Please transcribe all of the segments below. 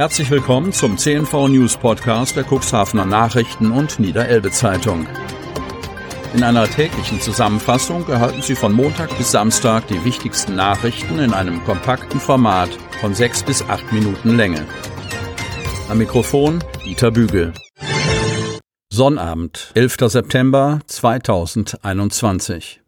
Herzlich willkommen zum CNV News Podcast der Cuxhavener Nachrichten und Niederelbe Zeitung. In einer täglichen Zusammenfassung erhalten Sie von Montag bis Samstag die wichtigsten Nachrichten in einem kompakten Format von sechs bis acht Minuten Länge. Am Mikrofon Dieter Bügel. Sonnabend, 11. September 2021.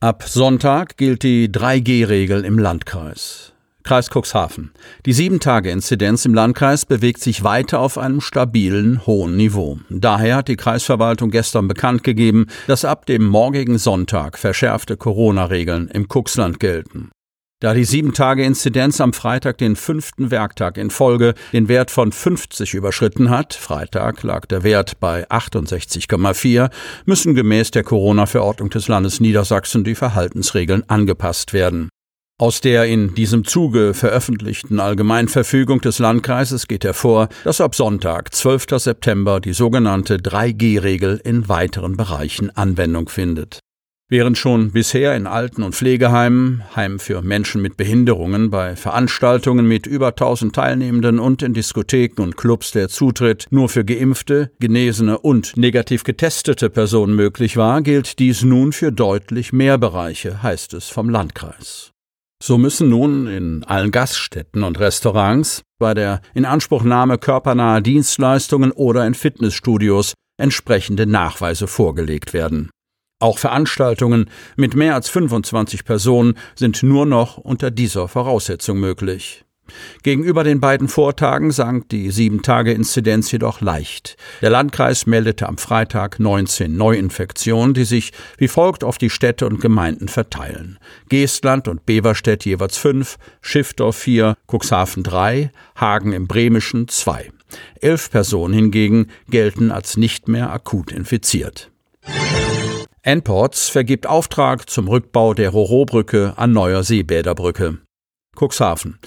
Ab Sonntag gilt die 3G-Regel im Landkreis. Kreis Cuxhaven. Die 7-Tage-Inzidenz im Landkreis bewegt sich weiter auf einem stabilen, hohen Niveau. Daher hat die Kreisverwaltung gestern bekannt gegeben, dass ab dem morgigen Sonntag verschärfte Corona-Regeln im Cuxland gelten. Da die 7-Tage-Inzidenz am Freitag den fünften Werktag in Folge den Wert von 50 überschritten hat, Freitag lag der Wert bei 68,4, müssen gemäß der Corona-Verordnung des Landes Niedersachsen die Verhaltensregeln angepasst werden. Aus der in diesem Zuge veröffentlichten Allgemeinverfügung des Landkreises geht hervor, dass ab Sonntag, 12. September, die sogenannte 3G-Regel in weiteren Bereichen Anwendung findet. Während schon bisher in Alten- und Pflegeheimen, Heimen für Menschen mit Behinderungen, bei Veranstaltungen mit über 1000 Teilnehmenden und in Diskotheken und Clubs der Zutritt nur für geimpfte, genesene und negativ getestete Personen möglich war, gilt dies nun für deutlich mehr Bereiche, heißt es vom Landkreis. So müssen nun in allen Gaststätten und Restaurants, bei der Inanspruchnahme körpernaher Dienstleistungen oder in Fitnessstudios entsprechende Nachweise vorgelegt werden. Auch Veranstaltungen mit mehr als 25 Personen sind nur noch unter dieser Voraussetzung möglich. Gegenüber den beiden Vortagen sank die Sieben-Tage-Inzidenz jedoch leicht. Der Landkreis meldete am Freitag 19 Neuinfektionen, die sich wie folgt auf die Städte und Gemeinden verteilen. Geestland und Beverstedt jeweils fünf, Schiffdorf vier, Cuxhaven drei, Hagen im Bremischen zwei. Elf Personen hingegen gelten als nicht mehr akut infiziert. Enports vergibt Auftrag zum Rückbau der Roro-Brücke an neuer Seebäderbrücke. Cuxhaven.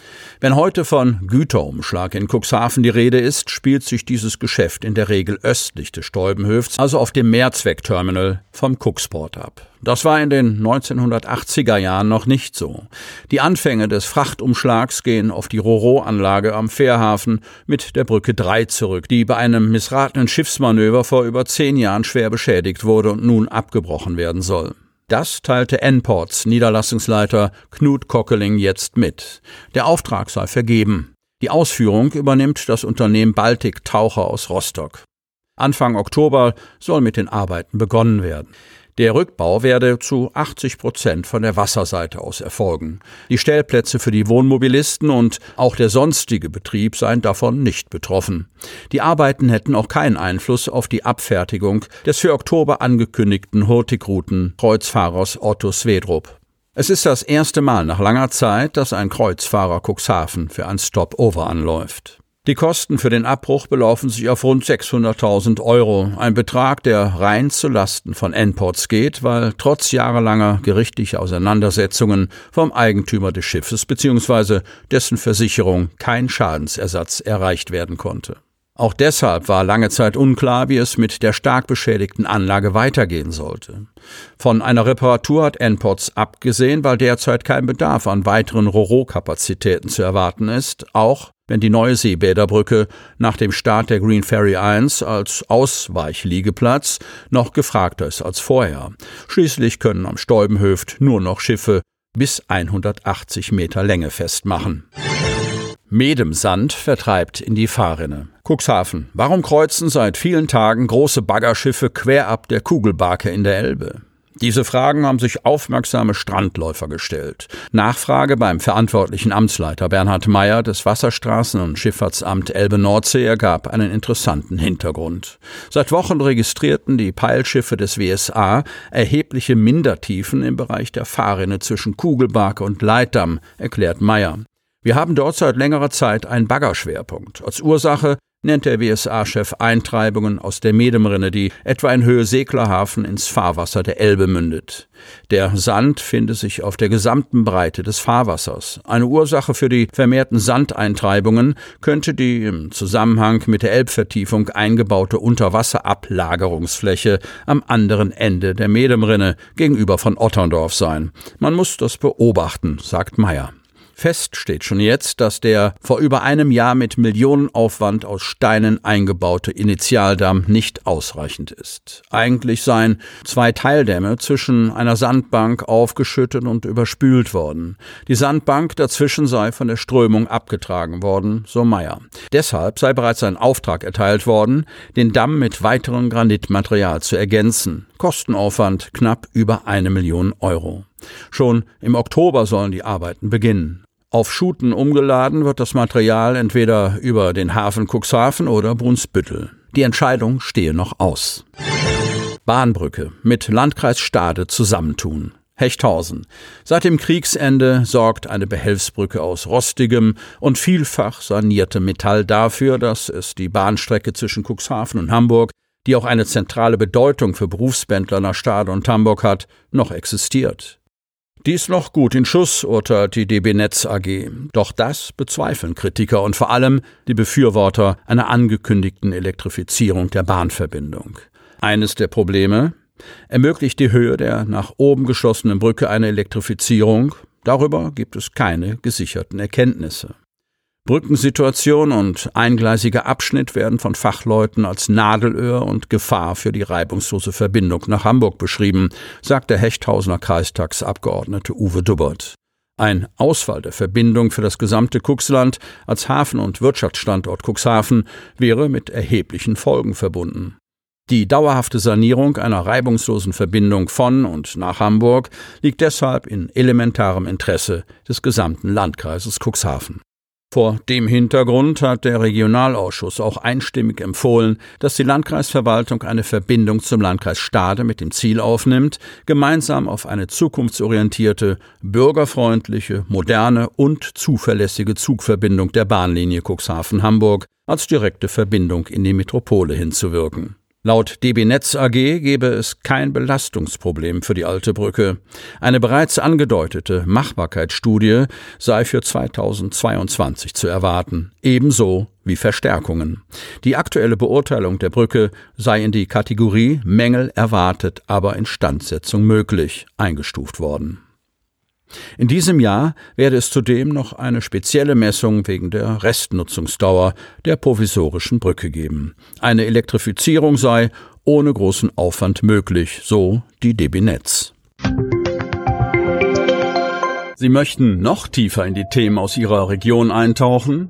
Wenn heute von Güterumschlag in Cuxhaven die Rede ist, spielt sich dieses Geschäft in der Regel östlich des Stolbenhöfts, also auf dem Mehrzweckterminal vom Cuxport ab. Das war in den 1980er Jahren noch nicht so. Die Anfänge des Frachtumschlags gehen auf die Roro-Anlage am Fährhafen mit der Brücke 3 zurück, die bei einem missratenen Schiffsmanöver vor über zehn Jahren schwer beschädigt wurde und nun abgebrochen werden soll. Das teilte Enports Niederlassungsleiter Knut Kockeling jetzt mit. Der Auftrag sei vergeben. Die Ausführung übernimmt das Unternehmen Baltic Taucher aus Rostock. Anfang Oktober soll mit den Arbeiten begonnen werden. Der Rückbau werde zu 80 Prozent von der Wasserseite aus erfolgen. Die Stellplätze für die Wohnmobilisten und auch der sonstige Betrieb seien davon nicht betroffen. Die Arbeiten hätten auch keinen Einfluss auf die Abfertigung des für Oktober angekündigten Hurtigruten Kreuzfahrers Otto Swedrup. Es ist das erste Mal nach langer Zeit, dass ein Kreuzfahrer Cuxhaven für ein Stopover anläuft. Die Kosten für den Abbruch belaufen sich auf rund 600.000 Euro, ein Betrag, der rein zu Lasten von Enports geht, weil trotz jahrelanger gerichtlicher Auseinandersetzungen vom Eigentümer des Schiffes bzw. dessen Versicherung kein Schadensersatz erreicht werden konnte. Auch deshalb war lange Zeit unklar, wie es mit der stark beschädigten Anlage weitergehen sollte. Von einer Reparatur hat Enports abgesehen, weil derzeit kein Bedarf an weiteren Roro-Kapazitäten zu erwarten ist, auch wenn die neue Seebäderbrücke nach dem Start der Green Ferry 1 als Ausweichliegeplatz noch gefragter ist als vorher. Schließlich können am Stolbenhöft nur noch Schiffe bis 180 Meter Länge festmachen. Medemsand vertreibt in die Fahrrinne. Cuxhaven. Warum kreuzen seit vielen Tagen große Baggerschiffe quer ab der Kugelbarke in der Elbe? Diese Fragen haben sich aufmerksame Strandläufer gestellt. Nachfrage beim verantwortlichen Amtsleiter Bernhard Meyer des Wasserstraßen- und Schifffahrtsamt Elbe-Nordsee ergab einen interessanten Hintergrund. Seit Wochen registrierten die Peilschiffe des WSA erhebliche Mindertiefen im Bereich der Fahrrinne zwischen Kugelbarke und Leitdamm, erklärt Meyer. Wir haben dort seit längerer Zeit einen Baggerschwerpunkt. Als Ursache nennt der WSA-Chef Eintreibungen aus der Medemrinne, die etwa in Höhe Seglerhafen ins Fahrwasser der Elbe mündet. Der Sand finde sich auf der gesamten Breite des Fahrwassers. Eine Ursache für die vermehrten Sandeintreibungen könnte die im Zusammenhang mit der Elbvertiefung eingebaute Unterwasserablagerungsfläche am anderen Ende der Medemrinne gegenüber von Otterndorf sein. Man muss das beobachten, sagt Meyer. Fest steht schon jetzt, dass der vor über einem Jahr mit Millionenaufwand aus Steinen eingebaute Initialdamm nicht ausreichend ist. Eigentlich seien zwei Teildämme zwischen einer Sandbank aufgeschüttet und überspült worden. Die Sandbank dazwischen sei von der Strömung abgetragen worden, so Meyer. Deshalb sei bereits ein Auftrag erteilt worden, den Damm mit weiterem Granitmaterial zu ergänzen. Kostenaufwand knapp über eine Million Euro. Schon im Oktober sollen die Arbeiten beginnen. Auf Schuten umgeladen wird das Material entweder über den Hafen Cuxhaven oder Brunsbüttel. Die Entscheidung stehe noch aus. Bahnbrücke mit Landkreis Stade zusammentun. Hechthausen. Seit dem Kriegsende sorgt eine Behelfsbrücke aus rostigem und vielfach saniertem Metall dafür, dass es die Bahnstrecke zwischen Cuxhaven und Hamburg, die auch eine zentrale Bedeutung für Berufsbändler nach Stade und Hamburg hat, noch existiert. Dies noch gut in Schuss, urteilt die DB Netz AG. Doch das bezweifeln Kritiker und vor allem die Befürworter einer angekündigten Elektrifizierung der Bahnverbindung. Eines der Probleme ermöglicht die Höhe der nach oben geschlossenen Brücke eine Elektrifizierung. Darüber gibt es keine gesicherten Erkenntnisse. Brückensituation und eingleisiger Abschnitt werden von Fachleuten als Nadelöhr und Gefahr für die reibungslose Verbindung nach Hamburg beschrieben, sagt der Hechthausener Kreistagsabgeordnete Uwe Dubbert. Ein Ausfall der Verbindung für das gesamte Cuxland als Hafen- und Wirtschaftsstandort Cuxhaven wäre mit erheblichen Folgen verbunden. Die dauerhafte Sanierung einer reibungslosen Verbindung von und nach Hamburg liegt deshalb in elementarem Interesse des gesamten Landkreises Cuxhaven. Vor dem Hintergrund hat der Regionalausschuss auch einstimmig empfohlen, dass die Landkreisverwaltung eine Verbindung zum Landkreis Stade mit dem Ziel aufnimmt, gemeinsam auf eine zukunftsorientierte, bürgerfreundliche, moderne und zuverlässige Zugverbindung der Bahnlinie Cuxhaven-Hamburg als direkte Verbindung in die Metropole hinzuwirken. Laut DB Netz AG gebe es kein Belastungsproblem für die alte Brücke. Eine bereits angedeutete Machbarkeitsstudie sei für 2022 zu erwarten, ebenso wie Verstärkungen. Die aktuelle Beurteilung der Brücke sei in die Kategorie Mängel erwartet, aber Instandsetzung möglich eingestuft worden. In diesem Jahr werde es zudem noch eine spezielle Messung wegen der Restnutzungsdauer der provisorischen Brücke geben. Eine Elektrifizierung sei ohne großen Aufwand möglich, so die DB Netz. Sie möchten noch tiefer in die Themen aus Ihrer Region eintauchen?